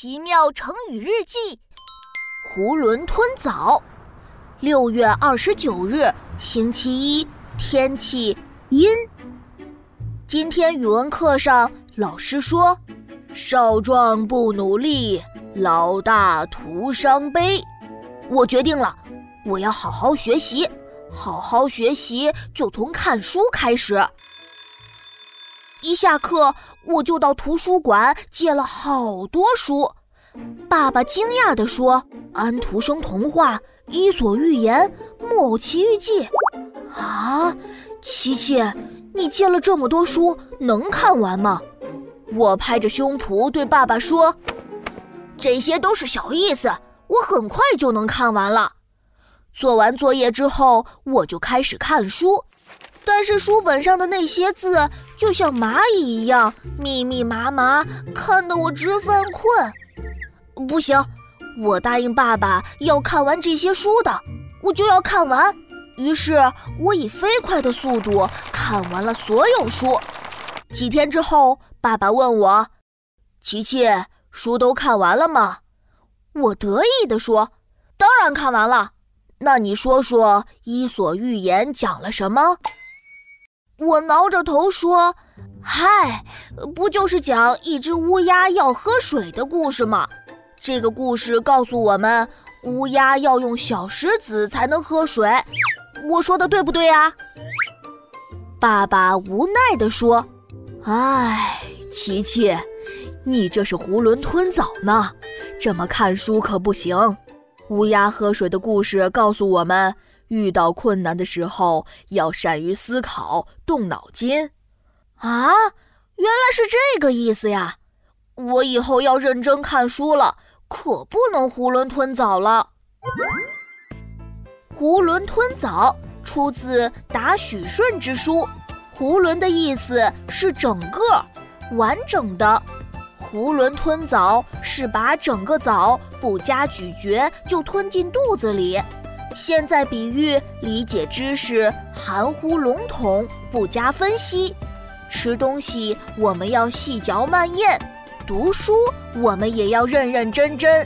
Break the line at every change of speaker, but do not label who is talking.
奇妙成语日记：囫囵吞枣。六月二十九日，星期一，天气阴。今天语文课上，老师说：“少壮不努力，老大徒伤悲。”我决定了，我要好好学习。好好学习就从看书开始。一下课，我就到图书馆借了好多书。爸爸惊讶地说：“安徒生童话、《伊索寓言》、《木偶奇遇记》啊，琪琪，你借了这么多书，能看完吗？”我拍着胸脯对爸爸说：“这些都是小意思，我很快就能看完了。”做完作业之后，我就开始看书。但是书本上的那些字就像蚂蚁一样密密麻麻，看得我直犯困。不行，我答应爸爸要看完这些书的，我就要看完。于是，我以飞快的速度看完了所有书。几天之后，爸爸问我：“琪琪，书都看完了吗？”我得意地说：“当然看完了。”那你说说《伊索寓言》讲了什么？我挠着头说：“嗨，不就是讲一只乌鸦要喝水的故事吗？这个故事告诉我们，乌鸦要用小石子才能喝水。我说的对不对呀？”爸爸无奈地说：“哎，琪琪，你这是囫囵吞枣呢，这么看书可不行。乌鸦喝水的故事告诉我们。”遇到困难的时候，要善于思考，动脑筋。啊，原来是这个意思呀！我以后要认真看书了，可不能囫囵吞枣了。囫囵吞枣出自答许顺之书。囫囵的意思是整个、完整的。囫囵吞枣是把整个枣不加咀嚼就吞进肚子里。现在比喻理解知识含糊笼统，不加分析。吃东西我们要细嚼慢咽，读书我们也要认认真真。